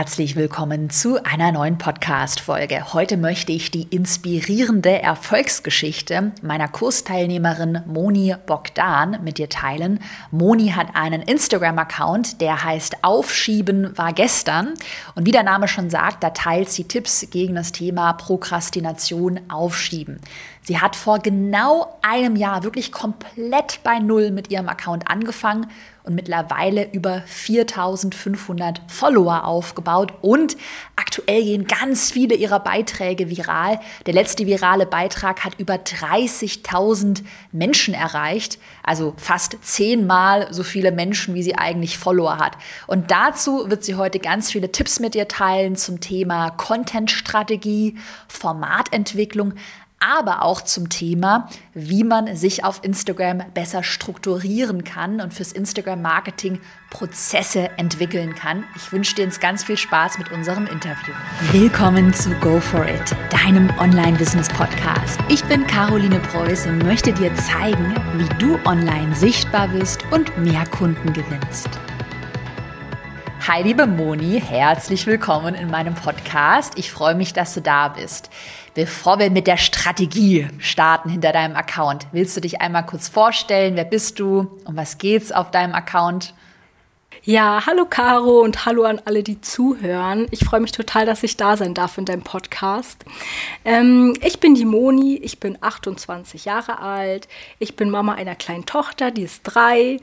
Herzlich willkommen zu einer neuen Podcast-Folge. Heute möchte ich die inspirierende Erfolgsgeschichte meiner Kursteilnehmerin Moni Bogdan mit dir teilen. Moni hat einen Instagram-Account, der heißt Aufschieben war gestern. Und wie der Name schon sagt, da teilt sie Tipps gegen das Thema Prokrastination aufschieben. Sie hat vor genau einem Jahr wirklich komplett bei Null mit ihrem Account angefangen und mittlerweile über 4500 Follower aufgebaut und aktuell gehen ganz viele ihrer Beiträge viral. Der letzte virale Beitrag hat über 30.000 Menschen erreicht, also fast zehnmal so viele Menschen, wie sie eigentlich Follower hat. Und dazu wird sie heute ganz viele Tipps mit dir teilen zum Thema Content-Strategie, Formatentwicklung, aber auch zum Thema, wie man sich auf Instagram besser strukturieren kann und fürs Instagram-Marketing Prozesse entwickeln kann. Ich wünsche dir jetzt ganz viel Spaß mit unserem Interview. Willkommen zu Go For It, deinem Online-Business-Podcast. Ich bin Caroline Preuß und möchte dir zeigen, wie du online sichtbar bist und mehr Kunden gewinnst. Hi, liebe Moni, herzlich willkommen in meinem Podcast. Ich freue mich, dass du da bist. Bevor wir mit der Strategie starten hinter deinem Account, willst du dich einmal kurz vorstellen? Wer bist du? Um was geht's auf deinem Account? Ja, hallo Caro und hallo an alle, die zuhören. Ich freue mich total, dass ich da sein darf in deinem Podcast. Ähm, ich bin die Moni, ich bin 28 Jahre alt, ich bin Mama einer kleinen Tochter, die ist drei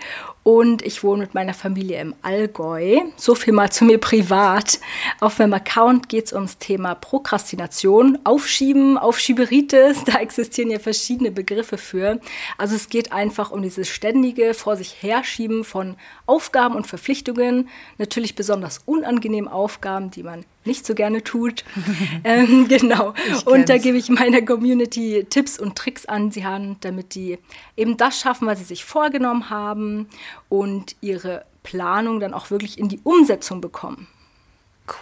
und ich wohne mit meiner Familie im Allgäu. So viel mal zu mir privat. Auf meinem Account geht es ums Thema Prokrastination, Aufschieben, Aufschieberitis. Da existieren ja verschiedene Begriffe für. Also es geht einfach um dieses ständige vor sich herschieben von Aufgaben und Verpflichtungen. Natürlich besonders unangenehme Aufgaben, die man nicht so gerne tut. ähm, genau. Und da gebe ich meiner Community Tipps und Tricks an sie Hand, damit die eben das schaffen, was sie sich vorgenommen haben und ihre Planung dann auch wirklich in die Umsetzung bekommen.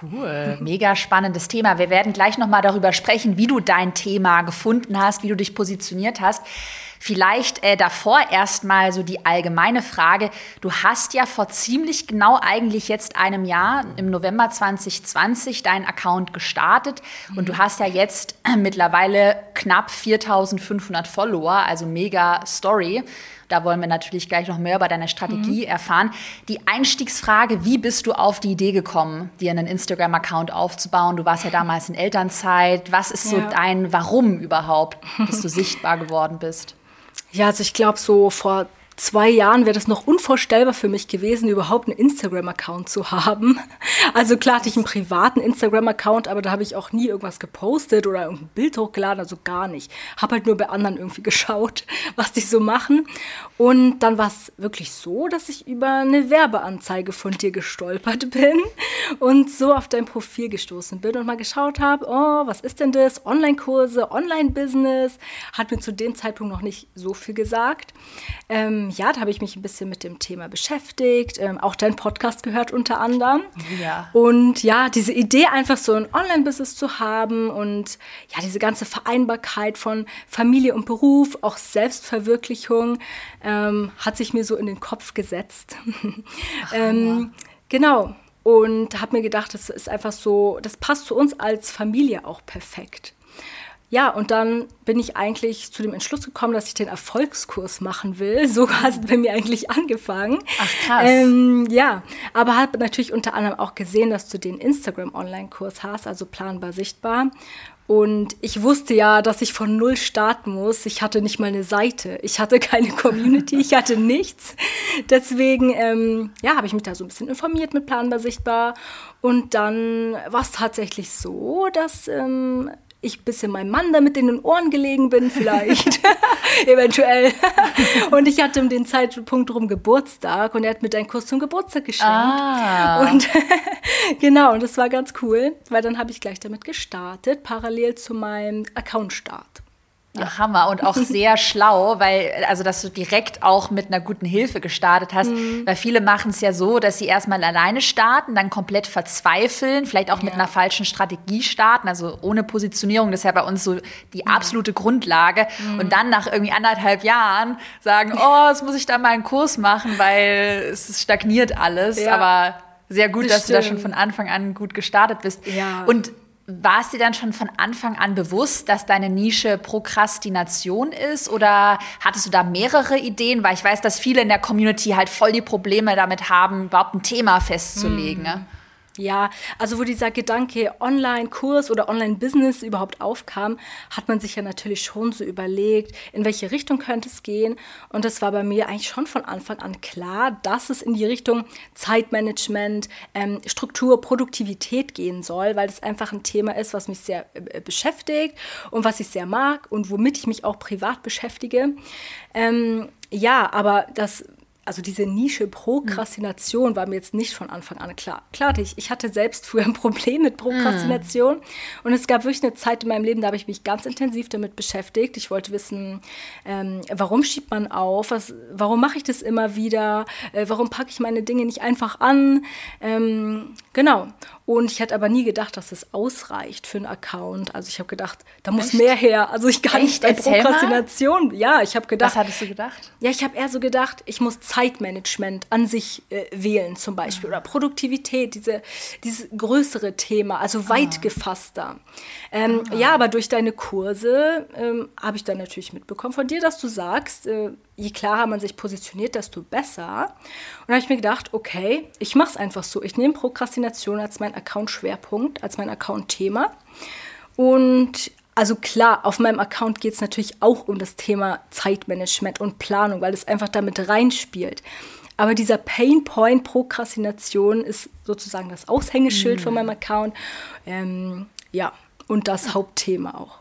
Cool, mega spannendes Thema. Wir werden gleich noch mal darüber sprechen, wie du dein Thema gefunden hast, wie du dich positioniert hast. Vielleicht äh, davor erstmal so die allgemeine Frage. Du hast ja vor ziemlich genau eigentlich jetzt einem Jahr, im November 2020, deinen Account gestartet mhm. und du hast ja jetzt mittlerweile knapp 4500 Follower, also mega Story. Da wollen wir natürlich gleich noch mehr über deine Strategie mhm. erfahren. Die Einstiegsfrage, wie bist du auf die Idee gekommen, dir einen Instagram-Account aufzubauen? Du warst ja damals in Elternzeit. Was ist so ja. dein Warum überhaupt, dass du sichtbar geworden bist? Ja, also ich glaube, so vor zwei Jahren wäre das noch unvorstellbar für mich gewesen, überhaupt einen Instagram-Account zu haben. Also klar hatte ich einen privaten Instagram-Account, aber da habe ich auch nie irgendwas gepostet oder irgendein Bild hochgeladen, also gar nicht. Habe halt nur bei anderen irgendwie geschaut, was die so machen. Und dann war es wirklich so, dass ich über eine Werbeanzeige von dir gestolpert bin und so auf dein Profil gestoßen bin und mal geschaut habe, oh, was ist denn das? Online-Kurse, Online-Business. Hat mir zu dem Zeitpunkt noch nicht so viel gesagt. Ähm, ja, da habe ich mich ein bisschen mit dem Thema beschäftigt, ähm, auch deinen Podcast gehört unter anderem. Ja. Und ja, diese Idee einfach so ein Online-Business zu haben und ja, diese ganze Vereinbarkeit von Familie und Beruf, auch Selbstverwirklichung, ähm, hat sich mir so in den Kopf gesetzt. Ach, ähm, genau. Und habe mir gedacht, das ist einfach so, das passt zu uns als Familie auch perfekt. Ja, und dann bin ich eigentlich zu dem Entschluss gekommen, dass ich den Erfolgskurs machen will. So hat es bei mir eigentlich angefangen. Ach krass. Ähm, ja, aber habe natürlich unter anderem auch gesehen, dass du den Instagram-Online-Kurs hast, also planbar sichtbar. Und ich wusste ja, dass ich von null starten muss. Ich hatte nicht mal eine Seite. Ich hatte keine Community. ich hatte nichts. Deswegen, ähm, ja, habe ich mich da so ein bisschen informiert mit Planbar Sichtbar. Und dann war es tatsächlich so, dass ähm, ich ein bisschen meinem Mann damit in den Ohren gelegen bin, vielleicht. Eventuell. und ich hatte um den Zeitpunkt rum Geburtstag und er hat mir einen Kurs zum Geburtstag geschenkt. Ah. Und genau, und das war ganz cool, weil dann habe ich gleich damit gestartet, parallel zu meinem Account-Start. Ja. Hammer und auch sehr schlau, weil, also, dass du direkt auch mit einer guten Hilfe gestartet hast, mhm. weil viele machen es ja so, dass sie erstmal alleine starten, dann komplett verzweifeln, vielleicht auch ja. mit einer falschen Strategie starten, also ohne Positionierung, das ist ja bei uns so die absolute mhm. Grundlage mhm. und dann nach irgendwie anderthalb Jahren sagen, oh, jetzt muss ich da mal einen Kurs machen, weil es stagniert alles, ja. aber sehr gut, das dass stimmt. du da schon von Anfang an gut gestartet bist. Ja. Und war es dir dann schon von Anfang an bewusst, dass deine Nische Prokrastination ist? Oder hattest du da mehrere Ideen? Weil ich weiß, dass viele in der Community halt voll die Probleme damit haben, überhaupt ein Thema festzulegen. Hm. Ja, also wo dieser Gedanke Online-Kurs oder Online-Business überhaupt aufkam, hat man sich ja natürlich schon so überlegt, in welche Richtung könnte es gehen. Und das war bei mir eigentlich schon von Anfang an klar, dass es in die Richtung Zeitmanagement, ähm, Struktur, Produktivität gehen soll, weil es einfach ein Thema ist, was mich sehr äh, beschäftigt und was ich sehr mag und womit ich mich auch privat beschäftige. Ähm, ja, aber das also diese Nische Prokrastination war mir jetzt nicht von Anfang an klar. Klar, ich, ich hatte selbst früher ein Problem mit Prokrastination mhm. und es gab wirklich eine Zeit in meinem Leben, da habe ich mich ganz intensiv damit beschäftigt. Ich wollte wissen, ähm, warum schiebt man auf, was, warum mache ich das immer wieder, äh, warum packe ich meine Dinge nicht einfach an. Ähm, genau. Und ich hätte aber nie gedacht, dass es ausreicht für einen Account. Also ich habe gedacht, da muss Echt? mehr her. Also ich kann Echt? nicht bei Prokrastination. Mal? Ja, ich habe gedacht. Was hattest du gedacht? Ja, ich habe eher so gedacht, ich muss Zeitmanagement an sich äh, wählen zum Beispiel. Oder Produktivität, diese, dieses größere Thema, also weit ah. gefasster. Ähm, ah. Ja, aber durch deine Kurse ähm, habe ich dann natürlich mitbekommen von dir, dass du sagst, äh, je klarer man sich positioniert, desto besser. Und da habe ich mir gedacht, okay, ich mache es einfach so. Ich nehme Prokrastination als mein Account-Schwerpunkt, als mein Account-Thema. Und also klar, auf meinem Account geht es natürlich auch um das Thema Zeitmanagement und Planung, weil es einfach damit reinspielt. Aber dieser Painpoint Prokrastination ist sozusagen das Aushängeschild mhm. von meinem Account. Ähm, ja, und das Hauptthema auch.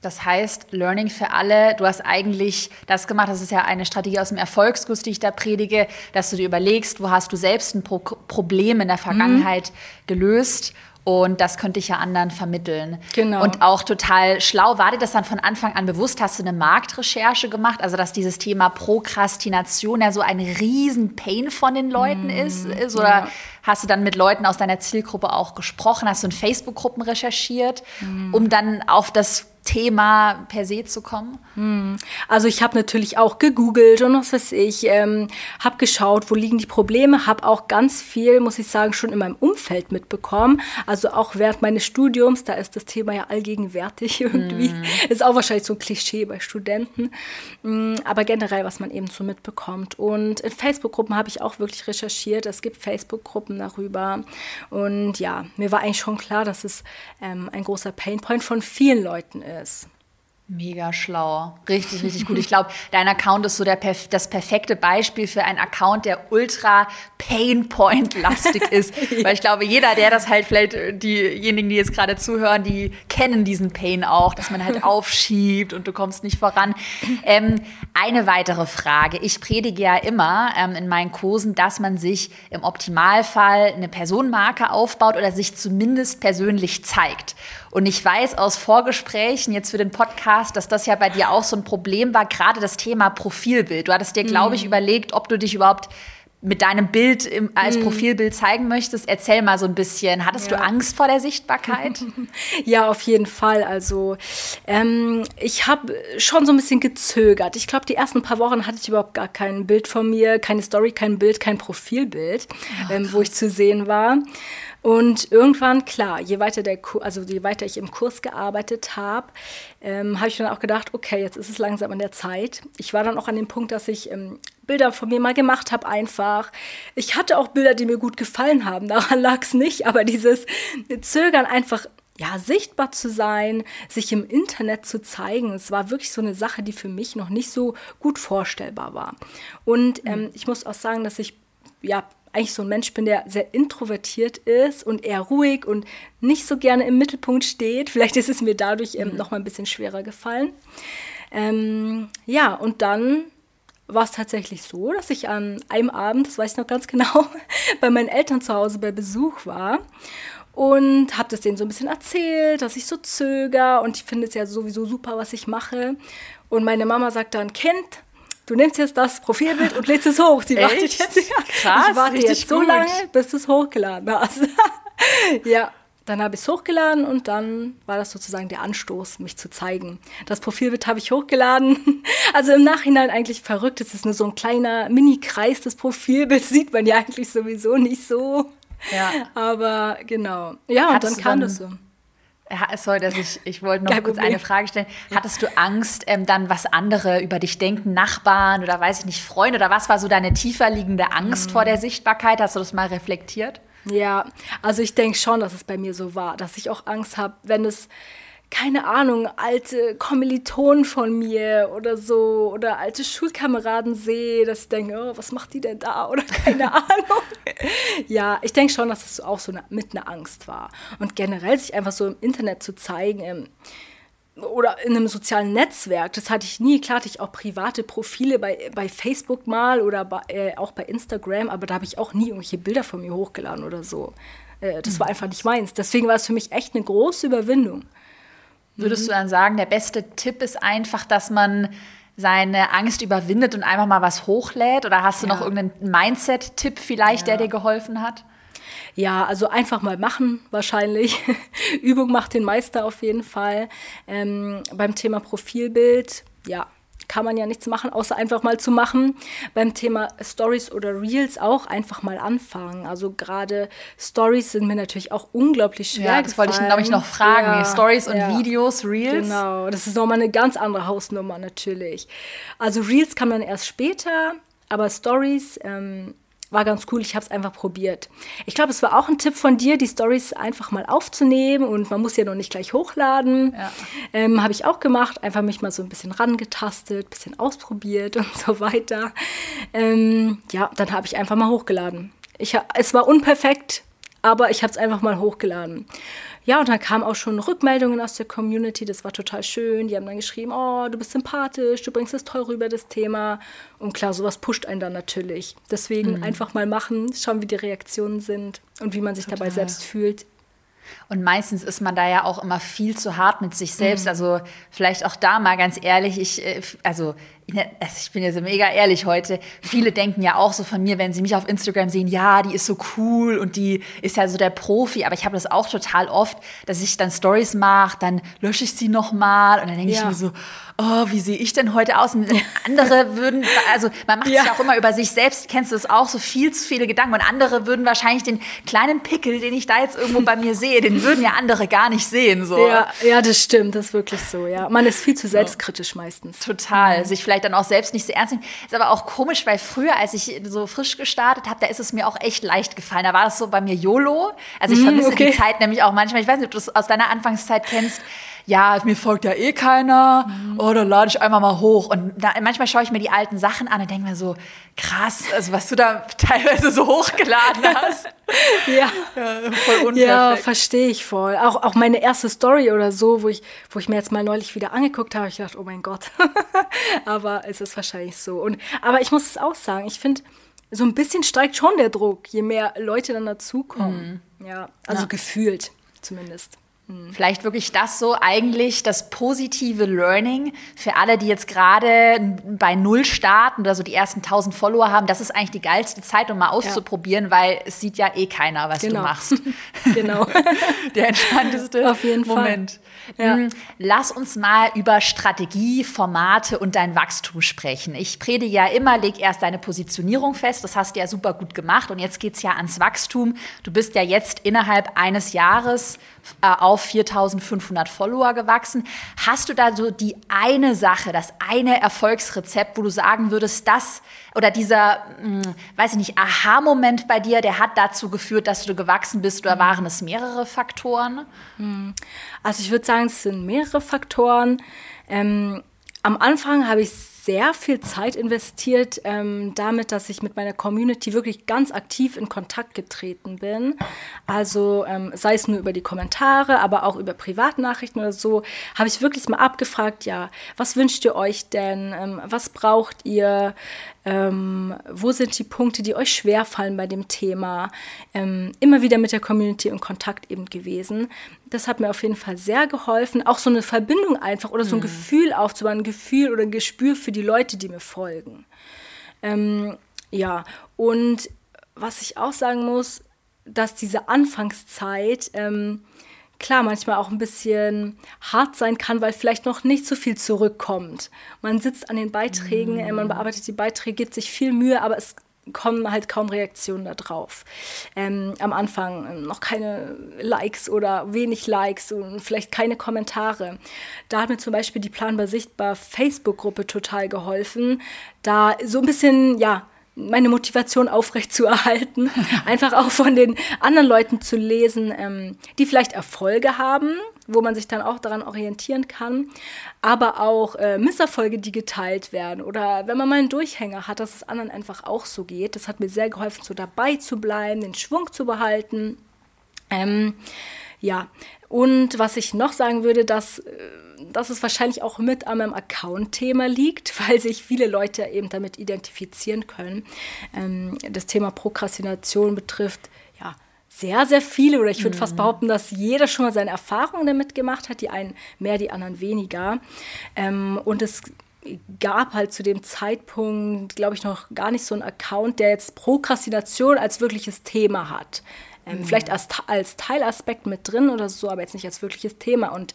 Das heißt, Learning für alle, du hast eigentlich das gemacht, das ist ja eine Strategie aus dem Erfolgskurs, die ich da predige, dass du dir überlegst, wo hast du selbst ein Pro Problem in der Vergangenheit mhm. gelöst und das könnte ich ja anderen vermitteln. Genau. Und auch total schlau. War dir das dann von Anfang an bewusst? Hast du eine Marktrecherche gemacht? Also, dass dieses Thema Prokrastination ja so ein riesen Pain von den Leuten mm, ist? ist oder ja. hast du dann mit Leuten aus deiner Zielgruppe auch gesprochen? Hast du in Facebook-Gruppen recherchiert, mm. um dann auf das Thema per se zu kommen? Hm. Also ich habe natürlich auch gegoogelt und was weiß ich, ähm, habe geschaut, wo liegen die Probleme, habe auch ganz viel, muss ich sagen, schon in meinem Umfeld mitbekommen. Also auch während meines Studiums, da ist das Thema ja allgegenwärtig irgendwie. Mm. Ist auch wahrscheinlich so ein Klischee bei Studenten. Mm, aber generell, was man eben so mitbekommt. Und in Facebook-Gruppen habe ich auch wirklich recherchiert. Es gibt Facebook-Gruppen darüber. Und ja, mir war eigentlich schon klar, dass es ähm, ein großer Painpoint von vielen Leuten ist ist. Mega schlau. Richtig, richtig gut. Ich glaube, dein Account ist so der, das perfekte Beispiel für einen Account, der ultra Painpoint-lastig ist. Weil ich glaube, jeder, der das halt vielleicht, äh, diejenigen, die jetzt gerade zuhören, die kennen diesen Pain auch, dass man halt aufschiebt und du kommst nicht voran. Ähm, eine weitere Frage. Ich predige ja immer ähm, in meinen Kursen, dass man sich im Optimalfall eine Personenmarke aufbaut oder sich zumindest persönlich zeigt. Und ich weiß aus Vorgesprächen jetzt für den Podcast, dass das ja bei dir auch so ein Problem war, gerade das Thema Profilbild. Du hattest dir, glaube ich, mhm. überlegt, ob du dich überhaupt mit deinem Bild im, als mhm. Profilbild zeigen möchtest. Erzähl mal so ein bisschen. Hattest ja. du Angst vor der Sichtbarkeit? ja, auf jeden Fall. Also ähm, ich habe schon so ein bisschen gezögert. Ich glaube, die ersten paar Wochen hatte ich überhaupt gar kein Bild von mir, keine Story, kein Bild, kein Profilbild, oh, ähm, wo ich zu sehen war. Und irgendwann, klar, je weiter, der, also je weiter ich im Kurs gearbeitet habe, ähm, habe ich dann auch gedacht, okay, jetzt ist es langsam an der Zeit. Ich war dann auch an dem Punkt, dass ich ähm, Bilder von mir mal gemacht habe einfach. Ich hatte auch Bilder, die mir gut gefallen haben, daran lag es nicht, aber dieses Zögern einfach ja, sichtbar zu sein, sich im Internet zu zeigen. Es war wirklich so eine Sache, die für mich noch nicht so gut vorstellbar war. Und ähm, ich muss auch sagen, dass ich ja eigentlich so ein Mensch bin, der sehr introvertiert ist und eher ruhig und nicht so gerne im Mittelpunkt steht. Vielleicht ist es mir dadurch ähm, mhm. noch mal ein bisschen schwerer gefallen. Ähm, ja, und dann war es tatsächlich so, dass ich an einem Abend, das weiß ich noch ganz genau, bei meinen Eltern zu Hause bei Besuch war und habe das denen so ein bisschen erzählt, dass ich so zöger und ich finde es ja sowieso super, was ich mache. Und meine Mama sagt dann, Kind, du nimmst jetzt das Profilbild und lädst es hoch. Sie wartet jetzt, ja, Krass, ich warte jetzt so gut. lange, bis du es hochgeladen hast. ja, dann habe ich es hochgeladen und dann war das sozusagen der Anstoß, mich zu zeigen. Das Profilbild habe ich hochgeladen. Also im Nachhinein eigentlich verrückt. Es ist nur so ein kleiner Mini-Kreis. Das Profilbild sieht man ja eigentlich sowieso nicht so. Ja. Aber genau. Ja, und dann kam das so. Sorry, dass ich, ich wollte noch Kein kurz Problem. eine Frage stellen. Hattest du Angst, ähm, dann was andere über dich denken, Nachbarn oder weiß ich nicht, Freunde oder was war so deine tiefer liegende Angst mhm. vor der Sichtbarkeit? Hast du das mal reflektiert? Ja, also ich denke schon, dass es bei mir so war, dass ich auch Angst habe, wenn es keine Ahnung, alte Kommilitonen von mir oder so oder alte Schulkameraden sehe, dass ich denke, oh, was macht die denn da oder keine Ahnung. Ja, ich denke schon, dass es auch so eine, mit einer Angst war. Und generell sich einfach so im Internet zu zeigen, ähm, oder in einem sozialen Netzwerk, das hatte ich nie. Klar hatte ich auch private Profile bei, bei Facebook mal oder bei, äh, auch bei Instagram, aber da habe ich auch nie irgendwelche Bilder von mir hochgeladen oder so. Äh, das war einfach nicht meins. Deswegen war es für mich echt eine große Überwindung. Würdest mhm. du dann sagen, der beste Tipp ist einfach, dass man seine Angst überwindet und einfach mal was hochlädt? Oder hast du ja. noch irgendeinen Mindset-Tipp vielleicht, ja. der dir geholfen hat? Ja, also einfach mal machen wahrscheinlich. Übung macht den Meister auf jeden Fall. Ähm, beim Thema Profilbild, ja, kann man ja nichts machen, außer einfach mal zu machen. Beim Thema Stories oder Reels auch einfach mal anfangen. Also gerade Stories sind mir natürlich auch unglaublich schwer. Ja, das gefallen. wollte ich, glaube ich, noch fragen. Ja, Stories und ja. Videos, Reels. Genau, das ist nochmal eine ganz andere Hausnummer natürlich. Also Reels kann man erst später, aber Stories ähm, war ganz cool. Ich habe es einfach probiert. Ich glaube, es war auch ein Tipp von dir, die Stories einfach mal aufzunehmen und man muss ja noch nicht gleich hochladen. Ja. Ähm, habe ich auch gemacht. Einfach mich mal so ein bisschen rangetastet, bisschen ausprobiert und so weiter. Ähm, ja, dann habe ich einfach mal hochgeladen. Ich, es war unperfekt, aber ich habe es einfach mal hochgeladen. Ja, und dann kamen auch schon Rückmeldungen aus der Community, das war total schön. Die haben dann geschrieben, oh, du bist sympathisch, du bringst es toll rüber, das Thema. Und klar, sowas pusht einen dann natürlich. Deswegen mhm. einfach mal machen, schauen, wie die Reaktionen sind und wie man sich total. dabei selbst fühlt. Und meistens ist man da ja auch immer viel zu hart mit sich selbst. Mhm. Also vielleicht auch da mal ganz ehrlich, ich, äh, also also ich bin jetzt mega ehrlich heute, viele denken ja auch so von mir, wenn sie mich auf Instagram sehen, ja, die ist so cool und die ist ja so der Profi, aber ich habe das auch total oft, dass ich dann Stories mache, dann lösche ich sie nochmal und dann denke ja. ich mir so, oh, wie sehe ich denn heute aus? Und andere würden, also man macht ja. sich auch immer über sich selbst, kennst du das auch, so viel zu viele Gedanken und andere würden wahrscheinlich den kleinen Pickel, den ich da jetzt irgendwo bei mir sehe, den würden ja andere gar nicht sehen. So. Ja, ja, das stimmt, das ist wirklich so, ja. Man ist viel zu selbstkritisch meistens. Total, sich vielleicht dann auch selbst nicht so ernst nehmen. Ist aber auch komisch, weil früher, als ich so frisch gestartet habe, da ist es mir auch echt leicht gefallen. Da war das so bei mir YOLO. Also ich mm, vermisse okay. die Zeit nämlich auch manchmal. Ich weiß nicht, ob du das aus deiner Anfangszeit kennst ja, mir folgt ja eh keiner, mhm. oh, dann lade ich einmal mal hoch. Und da, manchmal schaue ich mir die alten Sachen an und denke mir so, krass, also was du da teilweise so hochgeladen hast. ja. ja, voll Ja, verstehe ich voll. Auch, auch meine erste Story oder so, wo ich, wo ich mir jetzt mal neulich wieder angeguckt habe, ich dachte, oh mein Gott. aber es ist wahrscheinlich so. Und, aber ich muss es auch sagen, ich finde, so ein bisschen steigt schon der Druck, je mehr Leute dann dazukommen. Mhm. Ja, also ja. gefühlt zumindest. Vielleicht wirklich das so eigentlich das positive Learning für alle, die jetzt gerade bei Null starten oder so die ersten 1000 Follower haben. Das ist eigentlich die geilste Zeit, um mal auszuprobieren, ja. weil es sieht ja eh keiner, was genau. du machst. genau. Der entspannteste Auf jeden Moment. Fall. Ja. Hm, lass uns mal über Strategie, Formate und dein Wachstum sprechen. Ich predige ja immer, leg erst deine Positionierung fest. Das hast du ja super gut gemacht. Und jetzt geht es ja ans Wachstum. Du bist ja jetzt innerhalb eines Jahres auf 4500 Follower gewachsen. Hast du da so die eine Sache, das eine Erfolgsrezept, wo du sagen würdest, das oder dieser, mh, hm, weiß ich nicht, Aha-Moment bei dir, der hat dazu geführt, dass du gewachsen bist oder waren es mehrere Faktoren? Hm. Also ich würde sagen, es sind mehrere Faktoren. Ähm, am Anfang habe ich sehr viel Zeit investiert ähm, damit, dass ich mit meiner Community wirklich ganz aktiv in Kontakt getreten bin. Also ähm, sei es nur über die Kommentare, aber auch über Privatnachrichten oder so, habe ich wirklich mal abgefragt, ja, was wünscht ihr euch denn? Ähm, was braucht ihr? Ähm, wo sind die Punkte, die euch schwerfallen bei dem Thema? Ähm, immer wieder mit der Community in Kontakt eben gewesen. Das hat mir auf jeden Fall sehr geholfen. Auch so eine Verbindung einfach oder so ein mhm. Gefühl aufzubauen, ein Gefühl oder ein Gespür für die Leute, die mir folgen. Ähm, ja, und was ich auch sagen muss, dass diese Anfangszeit ähm, klar manchmal auch ein bisschen hart sein kann, weil vielleicht noch nicht so viel zurückkommt. Man sitzt an den Beiträgen, mm. man bearbeitet die Beiträge, gibt sich viel Mühe, aber es kommen halt kaum Reaktionen darauf. Ähm, am Anfang ähm, noch keine Likes oder wenig Likes und vielleicht keine Kommentare. Da hat mir zum Beispiel die Planbar Sichtbar Facebook-Gruppe total geholfen, da so ein bisschen, ja, meine Motivation aufrechtzuerhalten, einfach auch von den anderen Leuten zu lesen, ähm, die vielleicht Erfolge haben, wo man sich dann auch daran orientieren kann, aber auch äh, Misserfolge, die geteilt werden oder wenn man mal einen Durchhänger hat, dass es anderen einfach auch so geht. Das hat mir sehr geholfen, so dabei zu bleiben, den Schwung zu behalten. Ähm, ja, und was ich noch sagen würde, dass, äh, dass es wahrscheinlich auch mit an meinem Account-Thema liegt, weil sich viele Leute eben damit identifizieren können. Ähm, das Thema Prokrastination betrifft ja sehr, sehr viele, oder ich würde mhm. fast behaupten, dass jeder schon mal seine Erfahrungen damit gemacht hat, die einen mehr, die anderen weniger. Ähm, und es gab halt zu dem Zeitpunkt, glaube ich, noch gar nicht so einen Account, der jetzt Prokrastination als wirkliches Thema hat. Ähm, mhm. Vielleicht als, als Teilaspekt mit drin oder so, aber jetzt nicht als wirkliches Thema. Und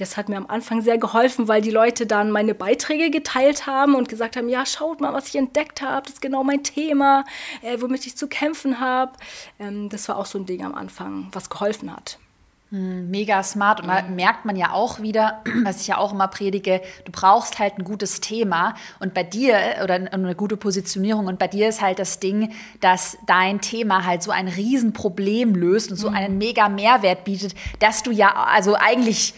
das hat mir am Anfang sehr geholfen, weil die Leute dann meine Beiträge geteilt haben und gesagt haben, ja, schaut mal, was ich entdeckt habe, das ist genau mein Thema, äh, womit ich zu kämpfen habe. Ähm, das war auch so ein Ding am Anfang, was geholfen hat. Hm, mega smart. Und da merkt man ja auch wieder, was ich ja auch immer predige, du brauchst halt ein gutes Thema. Und bei dir oder eine gute Positionierung. Und bei dir ist halt das Ding, dass dein Thema halt so ein Riesenproblem löst und so mhm. einen mega Mehrwert bietet, dass du ja also eigentlich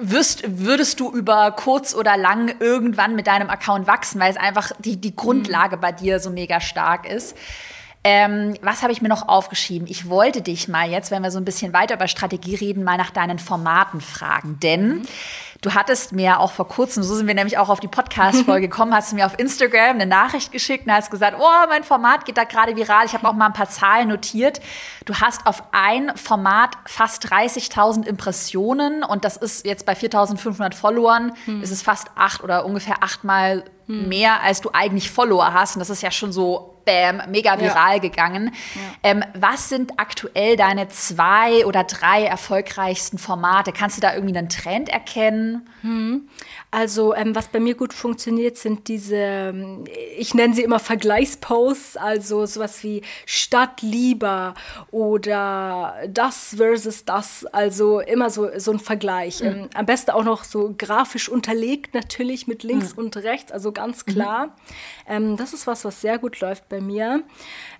wirst, würdest du über kurz oder lang irgendwann mit deinem Account wachsen, weil es einfach die, die Grundlage bei dir so mega stark ist. Ähm, was habe ich mir noch aufgeschrieben? Ich wollte dich mal jetzt, wenn wir so ein bisschen weiter über Strategie reden, mal nach deinen Formaten fragen. Denn mhm. du hattest mir auch vor kurzem, so sind wir nämlich auch auf die Podcast-Folge gekommen, hast du mir auf Instagram eine Nachricht geschickt und hast gesagt, oh, mein Format geht da gerade viral. Ich habe auch mal ein paar Zahlen notiert. Du hast auf ein Format fast 30.000 Impressionen und das ist jetzt bei 4.500 Followern, mhm. ist es fast acht oder ungefähr achtmal mhm. mehr, als du eigentlich Follower hast. Und das ist ja schon so bam, mega viral ja. gegangen. Ja. Ähm, was sind aktuell deine zwei oder drei erfolgreichsten Formate? Kannst du da irgendwie einen Trend erkennen? Hm. Also ähm, was bei mir gut funktioniert, sind diese, ähm, ich nenne sie immer Vergleichsposts, also sowas wie Stadt lieber oder das versus das, also immer so, so ein Vergleich. Mhm. Ähm, am besten auch noch so grafisch unterlegt natürlich mit links mhm. und rechts, also ganz klar. Mhm. Ähm, das ist was, was sehr gut läuft bei mir.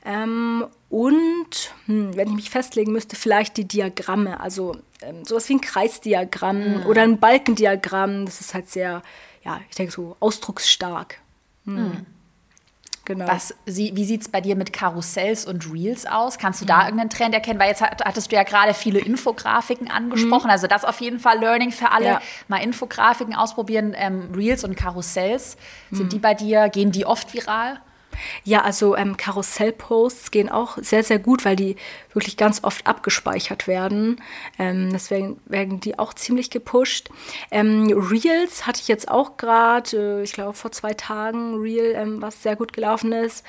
Ähm, und hm, wenn ich mich festlegen müsste, vielleicht die Diagramme, also ähm, sowas wie ein Kreisdiagramm mhm. oder ein Balkendiagramm. Das ist halt sehr, ja, ich denke so ausdrucksstark. Mhm. Mhm. Genau. Was, wie sieht es bei dir mit Karussells und Reels aus? Kannst du da mhm. irgendeinen Trend erkennen? Weil jetzt hattest du ja gerade viele Infografiken angesprochen. Mhm. Also das auf jeden Fall Learning für alle. Ja. Mal Infografiken ausprobieren. Ähm, Reels und Karussells. Sind mhm. die bei dir, gehen die oft viral? Ja, also ähm, Karussellposts gehen auch sehr, sehr gut, weil die wirklich ganz oft abgespeichert werden. Ähm, deswegen werden die auch ziemlich gepusht. Ähm, Reels hatte ich jetzt auch gerade, äh, ich glaube vor zwei Tagen, Reel, ähm, was sehr gut gelaufen ist.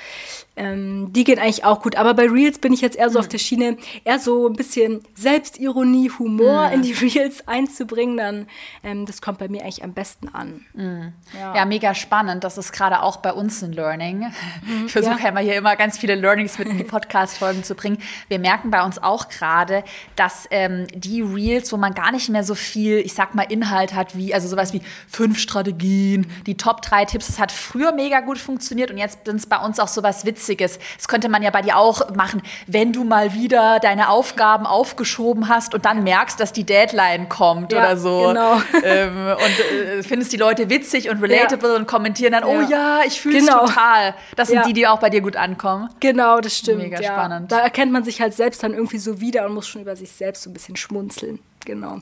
Ähm, die gehen eigentlich auch gut. Aber bei Reels bin ich jetzt eher so mhm. auf der Schiene, eher so ein bisschen Selbstironie, Humor mhm. in die Reels einzubringen. Dann, ähm, das kommt bei mir eigentlich am besten an. Mhm. Ja. ja. mega spannend. Das ist gerade auch bei uns ein Learning. Mhm, ich versuche ja. immer hier immer ganz viele Learnings mit in die Podcast-Folgen zu bringen. Wir merken bei uns auch gerade, dass ähm, die Reels, wo man gar nicht mehr so viel, ich sag mal, Inhalt hat, wie, also sowas wie fünf Strategien, die Top drei Tipps, das hat früher mega gut funktioniert und jetzt sind es bei uns auch sowas Witziges. Das könnte man ja bei dir auch machen, wenn du mal wieder deine Aufgaben aufgeschoben hast und dann merkst, dass die Deadline kommt ja, oder so. Genau. Ähm, und äh, findest die Leute witzig und relatable ja. und kommentieren dann, oh ja, ich fühle es genau. total. Das sind ja. die, die auch bei dir gut ankommen. Genau, das stimmt. Mega ja. spannend. Da erkennt man sich halt selbst dann irgendwie so wieder und muss schon über sich selbst so ein bisschen schmunzeln. Genau.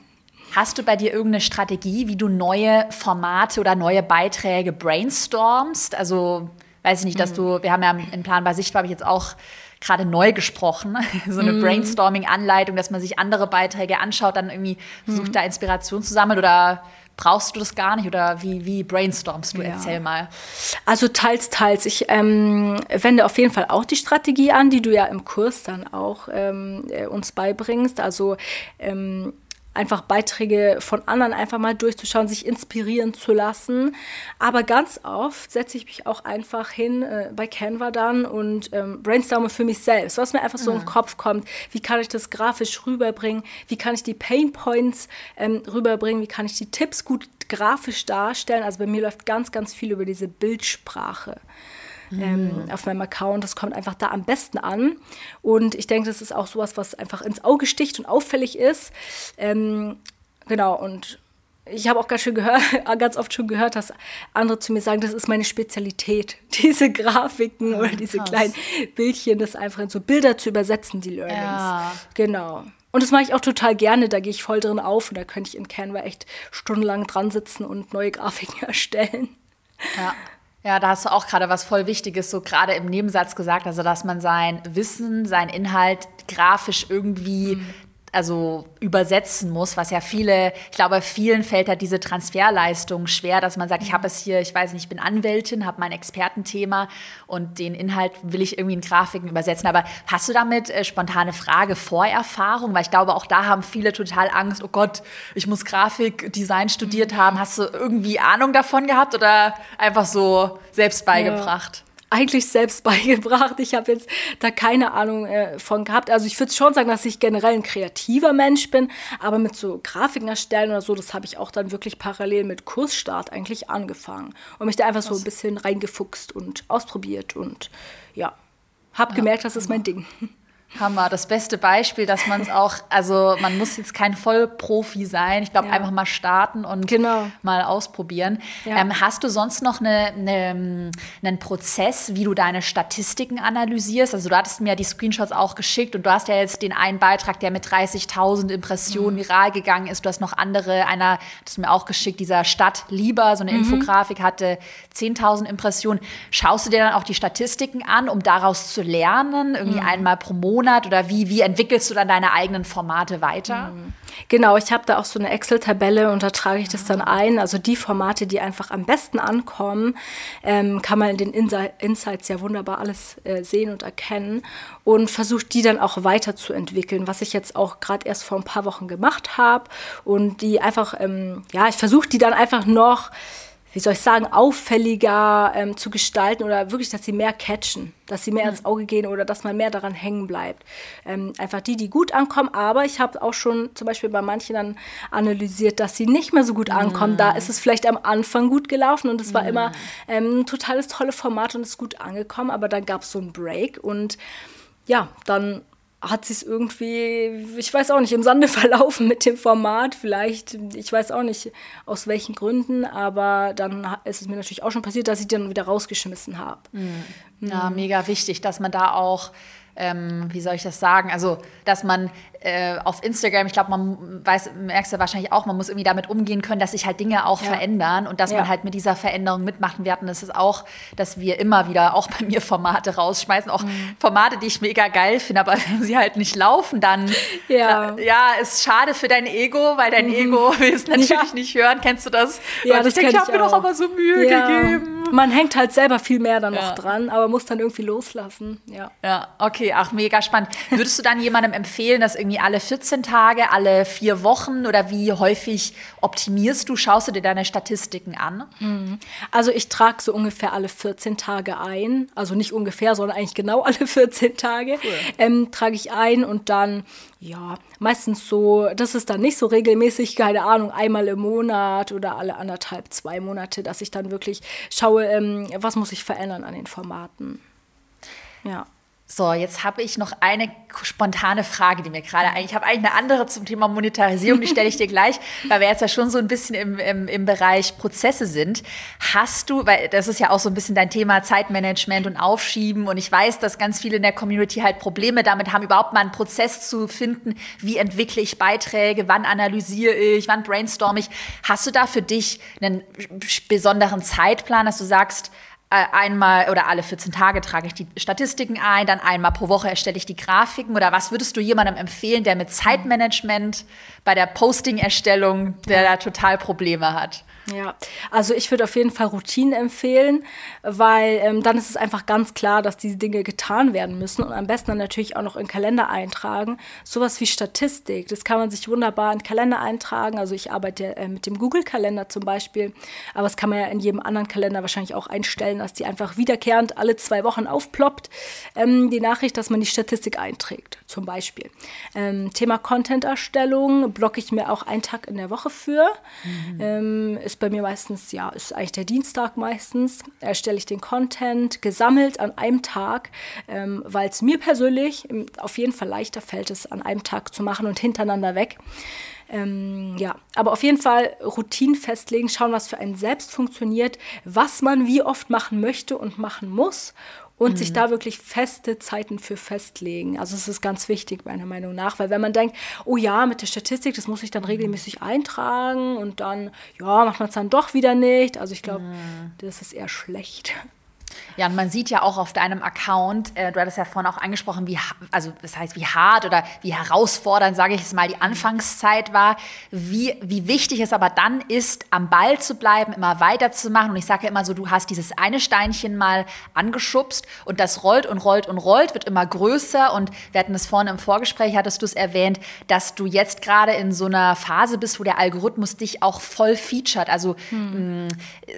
Hast du bei dir irgendeine Strategie, wie du neue Formate oder neue Beiträge brainstormst? Also, weiß ich nicht, dass mhm. du, wir haben ja in Planbar Sichtbar, habe ich jetzt auch gerade neu gesprochen, so eine mhm. Brainstorming-Anleitung, dass man sich andere Beiträge anschaut, dann irgendwie versucht, mhm. da Inspiration zu sammeln oder brauchst du das gar nicht oder wie, wie brainstormst du? Ja. Erzähl mal. Also teils, teils. Ich ähm, wende auf jeden Fall auch die Strategie an, die du ja im Kurs dann auch ähm, äh, uns beibringst. Also ähm, einfach Beiträge von anderen einfach mal durchzuschauen, sich inspirieren zu lassen. Aber ganz oft setze ich mich auch einfach hin äh, bei Canva dann und ähm, brainstorme für mich selbst, was mir einfach so mhm. im Kopf kommt. Wie kann ich das grafisch rüberbringen? Wie kann ich die Pain Points ähm, rüberbringen? Wie kann ich die Tipps gut grafisch darstellen? Also bei mir läuft ganz, ganz viel über diese Bildsprache ähm, mhm. auf meinem Account. Das kommt einfach da am besten an. Und ich denke, das ist auch sowas, was einfach ins Auge sticht und auffällig ist. Ähm, genau, und ich habe auch ganz, schön gehört, ganz oft schon gehört, dass andere zu mir sagen, das ist meine Spezialität, diese Grafiken oh, oder diese krass. kleinen Bildchen, das einfach in so Bilder zu übersetzen, die Learnings. Ja. Genau. Und das mache ich auch total gerne, da gehe ich voll drin auf und da könnte ich in Canva echt stundenlang dran sitzen und neue Grafiken erstellen. Ja. Ja, da hast du auch gerade was voll Wichtiges so gerade im Nebensatz gesagt, also dass man sein Wissen, sein Inhalt grafisch irgendwie mhm also übersetzen muss, was ja viele, ich glaube, vielen fällt da diese Transferleistung schwer, dass man sagt, ich habe es hier, ich weiß nicht, ich bin Anwältin, habe mein Expertenthema und den Inhalt will ich irgendwie in Grafiken übersetzen. Aber hast du damit äh, spontane Frage, Vorerfahrung? Weil ich glaube, auch da haben viele total Angst, oh Gott, ich muss Grafikdesign studiert haben. Hast du irgendwie Ahnung davon gehabt oder einfach so selbst beigebracht? Ja eigentlich selbst beigebracht. Ich habe jetzt da keine Ahnung äh, von gehabt. Also ich würde schon sagen, dass ich generell ein kreativer Mensch bin, aber mit so Grafiken erstellen oder so, das habe ich auch dann wirklich parallel mit Kursstart eigentlich angefangen und mich da einfach so ein bisschen reingefuchst und ausprobiert und ja, habe ja, gemerkt, das ist mein Ding. Hammer, das beste Beispiel, dass man es auch, also man muss jetzt kein Vollprofi sein. Ich glaube, ja. einfach mal starten und genau. mal ausprobieren. Ja. Ähm, hast du sonst noch eine, eine, einen Prozess, wie du deine Statistiken analysierst? Also du hattest mir ja die Screenshots auch geschickt und du hast ja jetzt den einen Beitrag, der mit 30.000 Impressionen mhm. viral gegangen ist. Du hast noch andere, einer, das mir auch geschickt, dieser Stadt Lieber, so eine mhm. Infografik hatte 10.000 Impressionen. Schaust du dir dann auch die Statistiken an, um daraus zu lernen, irgendwie mhm. einmal pro Monat? Monat oder wie, wie entwickelst du dann deine eigenen Formate weiter? Mhm. Genau, ich habe da auch so eine Excel-Tabelle und da trage ich das dann ein. Also die Formate, die einfach am besten ankommen, ähm, kann man in den Insi Insights ja wunderbar alles äh, sehen und erkennen und versucht die dann auch weiterzuentwickeln, was ich jetzt auch gerade erst vor ein paar Wochen gemacht habe und die einfach, ähm, ja, ich versuche die dann einfach noch wie soll ich sagen, auffälliger ähm, zu gestalten oder wirklich, dass sie mehr catchen, dass sie mehr mhm. ins Auge gehen oder dass man mehr daran hängen bleibt. Ähm, einfach die, die gut ankommen, aber ich habe auch schon zum Beispiel bei manchen dann analysiert, dass sie nicht mehr so gut ankommen. Mhm. Da ist es vielleicht am Anfang gut gelaufen und es war mhm. immer ähm, ein totales tolle Format und ist gut angekommen, aber dann gab es so einen Break und ja, dann hat sich irgendwie, ich weiß auch nicht, im Sande verlaufen mit dem Format. Vielleicht, ich weiß auch nicht aus welchen Gründen, aber dann ist es mir natürlich auch schon passiert, dass ich dann wieder rausgeschmissen habe. Mhm. Ja, mega wichtig, dass man da auch ähm, wie soll ich das sagen? Also, dass man äh, auf Instagram, ich glaube, man weiß, merkst du wahrscheinlich auch, man muss irgendwie damit umgehen können, dass sich halt Dinge auch ja. verändern und dass ja. man halt mit dieser Veränderung mitmachen wird. Und das ist auch, dass wir immer wieder auch bei mir Formate rausschmeißen, auch mhm. Formate, die ich mega geil finde, aber wenn sie halt nicht laufen, dann ja, na, ja ist schade für dein Ego, weil dein mhm. Ego will es natürlich ja. nicht hören. Kennst du das? Ja, und das ich denke, ich habe mir doch aber so Mühe gegeben. Man hängt halt selber viel mehr dann noch dran, aber muss dann irgendwie loslassen. Ja. Ja, okay, ach, mega spannend. Würdest du dann jemandem empfehlen, dass irgendwie alle 14 Tage, alle vier Wochen oder wie häufig optimierst du? Schaust du dir deine Statistiken an? Mhm. Also ich trage so ungefähr alle 14 Tage ein. Also nicht ungefähr, sondern eigentlich genau alle 14 Tage cool. ähm, trage ich ein und dann ja, meistens so, das ist dann nicht so regelmäßig, keine Ahnung, einmal im Monat oder alle anderthalb, zwei Monate, dass ich dann wirklich schaue, ähm, was muss ich verändern an den Formaten. Ja. So, jetzt habe ich noch eine spontane Frage, die mir gerade eigentlich, ich habe eigentlich eine andere zum Thema Monetarisierung, die stelle ich dir gleich, weil wir jetzt ja schon so ein bisschen im, im, im Bereich Prozesse sind. Hast du, weil das ist ja auch so ein bisschen dein Thema Zeitmanagement und Aufschieben und ich weiß, dass ganz viele in der Community halt Probleme damit haben, überhaupt mal einen Prozess zu finden, wie entwickle ich Beiträge, wann analysiere ich, wann brainstorm ich. Hast du da für dich einen besonderen Zeitplan, dass du sagst, einmal oder alle 14 Tage trage ich die Statistiken ein, dann einmal pro Woche erstelle ich die Grafiken oder was würdest du jemandem empfehlen, der mit Zeitmanagement bei der Posting-Erstellung, der da total Probleme hat? Ja, also ich würde auf jeden Fall Routinen empfehlen, weil ähm, dann ist es einfach ganz klar, dass diese Dinge getan werden müssen und am besten dann natürlich auch noch in Kalender eintragen. Sowas wie Statistik, das kann man sich wunderbar in Kalender eintragen. Also ich arbeite äh, mit dem Google-Kalender zum Beispiel, aber das kann man ja in jedem anderen Kalender wahrscheinlich auch einstellen, dass die einfach wiederkehrend alle zwei Wochen aufploppt, ähm, die Nachricht, dass man die Statistik einträgt, zum Beispiel. Ähm, Thema Content-Erstellung blocke ich mir auch einen Tag in der Woche für. Mhm. Ähm, ist bei mir meistens, ja, ist eigentlich der Dienstag meistens, erstelle ich den Content gesammelt an einem Tag, ähm, weil es mir persönlich auf jeden Fall leichter fällt, es an einem Tag zu machen und hintereinander weg. Ähm, ja, aber auf jeden Fall Routinen festlegen, schauen, was für einen selbst funktioniert, was man wie oft machen möchte und machen muss und mhm. sich da wirklich feste Zeiten für festlegen. Also es ist ganz wichtig, meiner Meinung nach, weil wenn man denkt, oh ja, mit der Statistik, das muss ich dann regelmäßig eintragen und dann, ja, macht man es dann doch wieder nicht. Also ich glaube, mhm. das ist eher schlecht. Ja, und man sieht ja auch auf deinem Account, äh, du hattest ja vorhin auch angesprochen, wie, also das heißt, wie hart oder wie herausfordernd, sage ich es mal, die Anfangszeit war, wie, wie wichtig es aber dann ist, am Ball zu bleiben, immer weiterzumachen. Und ich sage ja immer so, du hast dieses eine Steinchen mal angeschubst und das rollt und rollt und rollt, wird immer größer. Und wir hatten es vorhin im Vorgespräch, hattest du es erwähnt, dass du jetzt gerade in so einer Phase bist, wo der Algorithmus dich auch voll featured. Also hm.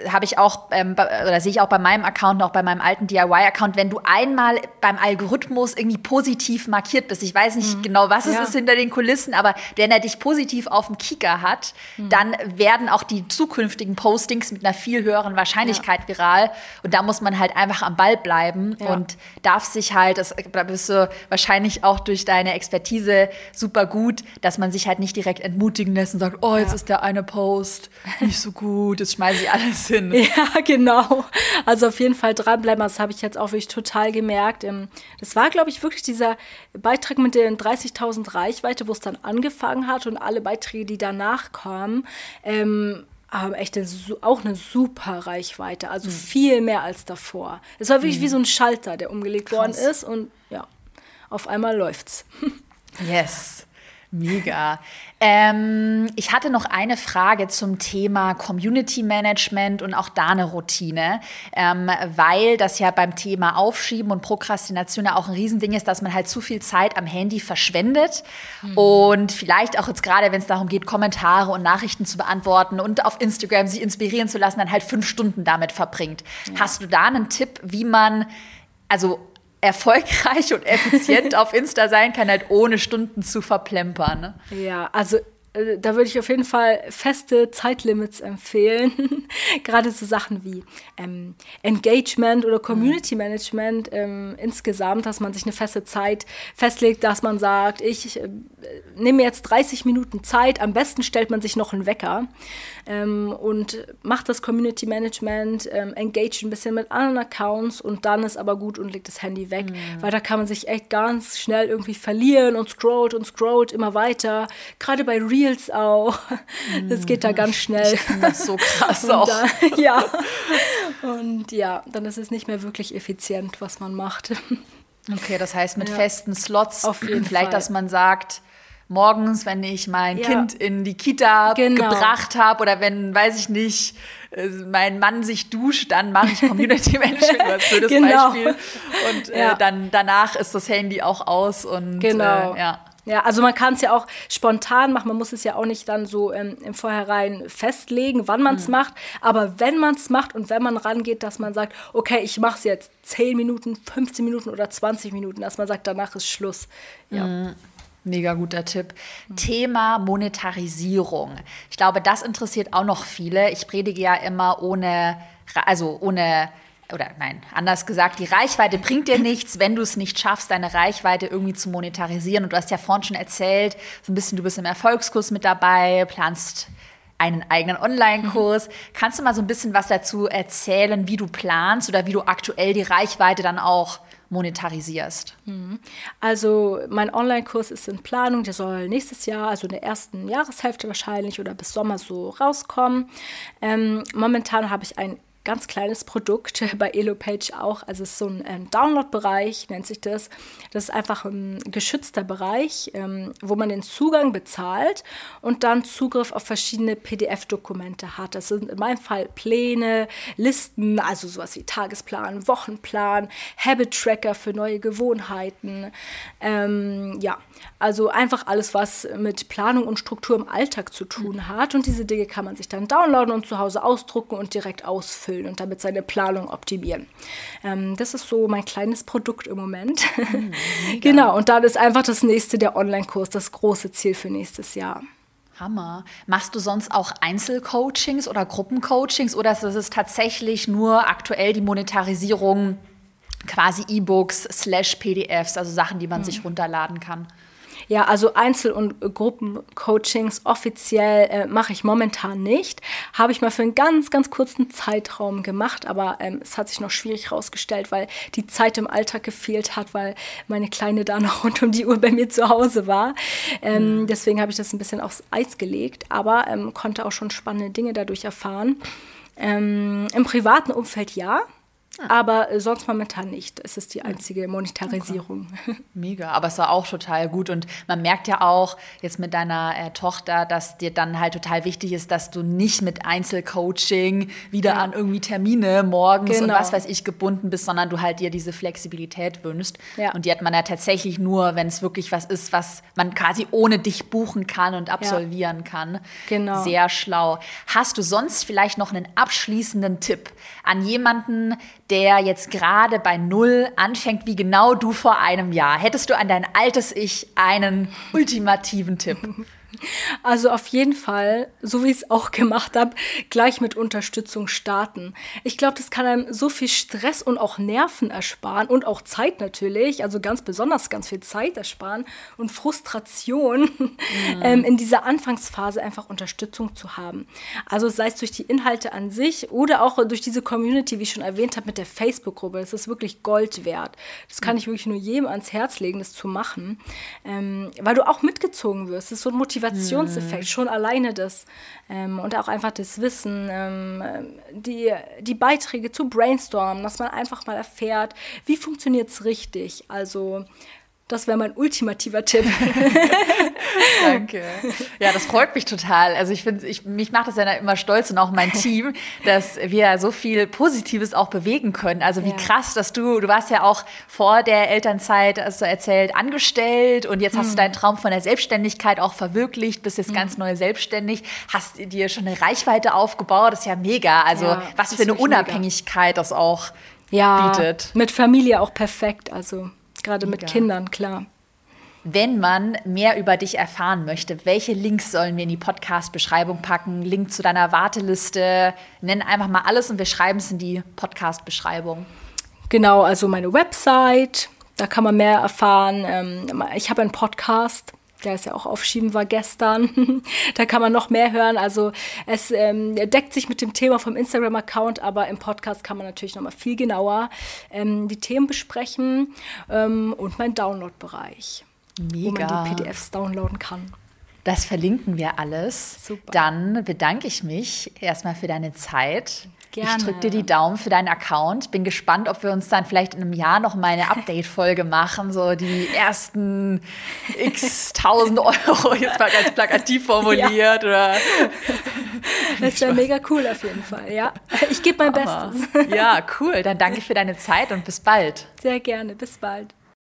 habe ich auch, ähm, oder sehe ich auch bei meinem Account noch auch bei meinem alten DIY-Account, wenn du einmal beim Algorithmus irgendwie positiv markiert bist, ich weiß nicht mhm. genau, was es ja. ist hinter den Kulissen, aber wenn er dich positiv auf dem Kicker hat, mhm. dann werden auch die zukünftigen Postings mit einer viel höheren Wahrscheinlichkeit ja. viral. Und da muss man halt einfach am Ball bleiben ja. und darf sich halt, das, da bist du wahrscheinlich auch durch deine Expertise super gut, dass man sich halt nicht direkt entmutigen lässt und sagt, oh, jetzt ist der eine Post nicht so gut, jetzt schmeiße ich alles hin. Ja, genau. Also auf jeden Fall dranbleiben. Das habe ich jetzt auch wirklich total gemerkt. Ähm, das war, glaube ich, wirklich dieser Beitrag mit den 30.000 Reichweite, wo es dann angefangen hat und alle Beiträge, die danach kamen, ähm, haben echt eine, auch eine super Reichweite. Also mhm. viel mehr als davor. Es war wirklich mhm. wie so ein Schalter, der umgelegt Krass. worden ist und ja, auf einmal läuft's. Yes. Mega. Ähm, ich hatte noch eine Frage zum Thema Community Management und auch da eine Routine, ähm, weil das ja beim Thema Aufschieben und Prokrastination ja auch ein Riesending ist, dass man halt zu viel Zeit am Handy verschwendet mhm. und vielleicht auch jetzt gerade, wenn es darum geht, Kommentare und Nachrichten zu beantworten und auf Instagram sich inspirieren zu lassen, dann halt fünf Stunden damit verbringt. Ja. Hast du da einen Tipp, wie man also erfolgreich und effizient auf Insta sein kann, halt ohne Stunden zu verplempern. Ne? Ja, also da würde ich auf jeden Fall feste Zeitlimits empfehlen. Gerade so Sachen wie ähm, Engagement oder Community Management ähm, insgesamt, dass man sich eine feste Zeit festlegt, dass man sagt, ich äh, nehme jetzt 30 Minuten Zeit, am besten stellt man sich noch einen Wecker ähm, und macht das Community Management, ähm, engage ein bisschen mit anderen Accounts und dann ist aber gut und legt das Handy weg, mhm. weil da kann man sich echt ganz schnell irgendwie verlieren und scrollt und scrollt immer weiter. Gerade bei Reels Reels auch. Das geht da ganz schnell. Das ist so krass auch. Da, ja. Und ja, dann ist es nicht mehr wirklich effizient, was man macht. Okay, das heißt mit ja. festen Slots, Auf jeden vielleicht, Fall. dass man sagt, morgens, wenn ich mein ja. Kind in die Kita genau. gebracht habe oder wenn, weiß ich nicht, äh, mein Mann sich duscht, dann mache ich Community Management als das genau. Beispiel. Und äh, ja. dann danach ist das Handy auch aus und genau. Äh, ja. Ja, also man kann es ja auch spontan machen, man muss es ja auch nicht dann so ähm, im Vorhinein festlegen, wann man es mhm. macht. Aber wenn man es macht und wenn man rangeht, dass man sagt, okay, ich mache es jetzt 10 Minuten, 15 Minuten oder 20 Minuten, dass man sagt, danach ist Schluss. Ja. Mhm. Mega guter Tipp. Mhm. Thema Monetarisierung. Ich glaube, das interessiert auch noch viele. Ich predige ja immer ohne, also ohne oder nein, anders gesagt, die Reichweite bringt dir nichts, wenn du es nicht schaffst, deine Reichweite irgendwie zu monetarisieren. Und du hast ja vorhin schon erzählt, so ein bisschen, du bist im Erfolgskurs mit dabei, planst einen eigenen Online-Kurs. Mhm. Kannst du mal so ein bisschen was dazu erzählen, wie du planst oder wie du aktuell die Reichweite dann auch monetarisierst? Mhm. Also mein Online-Kurs ist in Planung, der soll nächstes Jahr, also in der ersten Jahreshälfte wahrscheinlich oder bis Sommer so rauskommen. Ähm, momentan habe ich ein ganz kleines Produkt bei EloPage auch. Also es ist so ein ähm, Download-Bereich, nennt sich das. Das ist einfach ein geschützter Bereich, ähm, wo man den Zugang bezahlt und dann Zugriff auf verschiedene PDF-Dokumente hat. Das sind in meinem Fall Pläne, Listen, also sowas wie Tagesplan, Wochenplan, Habit-Tracker für neue Gewohnheiten. Ähm, ja, also einfach alles, was mit Planung und Struktur im Alltag zu tun hat. Und diese Dinge kann man sich dann downloaden und zu Hause ausdrucken und direkt ausfüllen und damit seine Planung optimieren. Ähm, das ist so mein kleines Produkt im Moment. Mhm, genau, und dann ist einfach das nächste der Online-Kurs, das große Ziel für nächstes Jahr. Hammer. Machst du sonst auch Einzelcoachings oder Gruppencoachings oder ist es tatsächlich nur aktuell die Monetarisierung quasi E-Books slash PDFs, also Sachen, die man mhm. sich runterladen kann? Ja, also Einzel- und Gruppencoachings offiziell äh, mache ich momentan nicht. Habe ich mal für einen ganz, ganz kurzen Zeitraum gemacht, aber ähm, es hat sich noch schwierig herausgestellt, weil die Zeit im Alltag gefehlt hat, weil meine Kleine da noch rund um die Uhr bei mir zu Hause war. Ähm, mhm. Deswegen habe ich das ein bisschen aufs Eis gelegt, aber ähm, konnte auch schon spannende Dinge dadurch erfahren. Ähm, Im privaten Umfeld ja. Aber äh, sonst momentan nicht. Es ist die einzige Monetarisierung. Okay. Mega, aber es war auch total gut. Und man merkt ja auch jetzt mit deiner äh, Tochter, dass dir dann halt total wichtig ist, dass du nicht mit Einzelcoaching wieder ja. an irgendwie Termine morgens genau. und was weiß ich gebunden bist, sondern du halt dir diese Flexibilität wünschst. Ja. Und die hat man ja tatsächlich nur, wenn es wirklich was ist, was man quasi ohne dich buchen kann und absolvieren ja. kann. Genau. Sehr schlau. Hast du sonst vielleicht noch einen abschließenden Tipp an jemanden, der jetzt gerade bei Null anfängt, wie genau du vor einem Jahr. Hättest du an dein altes Ich einen ultimativen Tipp? Also auf jeden Fall, so wie ich es auch gemacht habe, gleich mit Unterstützung starten. Ich glaube, das kann einem so viel Stress und auch Nerven ersparen und auch Zeit natürlich, also ganz besonders ganz viel Zeit ersparen und Frustration mhm. ähm, in dieser Anfangsphase einfach Unterstützung zu haben. Also sei es durch die Inhalte an sich oder auch durch diese Community, wie ich schon erwähnt habe, mit der Facebook-Gruppe. Das ist wirklich Gold wert. Das kann ich wirklich nur jedem ans Herz legen, das zu machen, ähm, weil du auch mitgezogen wirst. Das ist so ein Motivation Motivationseffekt, mhm. schon alleine das. Ähm, und auch einfach das Wissen, ähm, die, die Beiträge zu brainstormen, dass man einfach mal erfährt, wie funktioniert es richtig. Also das wäre mein ultimativer Tipp. Danke. Ja, das freut mich total. Also ich finde, ich, mich macht das ja immer stolz und auch mein Team, dass wir so viel Positives auch bewegen können. Also wie ja. krass, dass du, du warst ja auch vor der Elternzeit, hast du erzählt, angestellt und jetzt hast mhm. du deinen Traum von der Selbstständigkeit auch verwirklicht, bist jetzt mhm. ganz neu selbstständig, hast dir schon eine Reichweite aufgebaut. Das ist ja mega. Also ja, was für eine Unabhängigkeit mega. das auch ja, bietet. Mit Familie auch perfekt. Also Gerade mit Kindern, klar. Wenn man mehr über dich erfahren möchte, welche Links sollen wir in die Podcast-Beschreibung packen? Link zu deiner Warteliste. Nenn einfach mal alles und wir schreiben es in die Podcast-Beschreibung. Genau, also meine Website, da kann man mehr erfahren. Ähm, ich habe einen Podcast, der ist ja auch aufschieben war gestern. da kann man noch mehr hören. Also es ähm, deckt sich mit dem Thema vom Instagram-Account, aber im Podcast kann man natürlich noch mal viel genauer ähm, die Themen besprechen ähm, und mein Download-Bereich, wo man die PDFs downloaden kann. Das verlinken wir alles. Super. Dann bedanke ich mich erstmal für deine Zeit. Gerne. Ich drücke dir die Daumen für deinen Account. Bin gespannt, ob wir uns dann vielleicht in einem Jahr noch mal eine Update-Folge machen. So die ersten x tausend Euro, jetzt mal ganz plakativ formuliert. Ja. Oder das wäre mega cool auf jeden Fall. Ja, ich gebe mein Bestes. Ja, cool. Dann danke für deine Zeit und bis bald. Sehr gerne. Bis bald.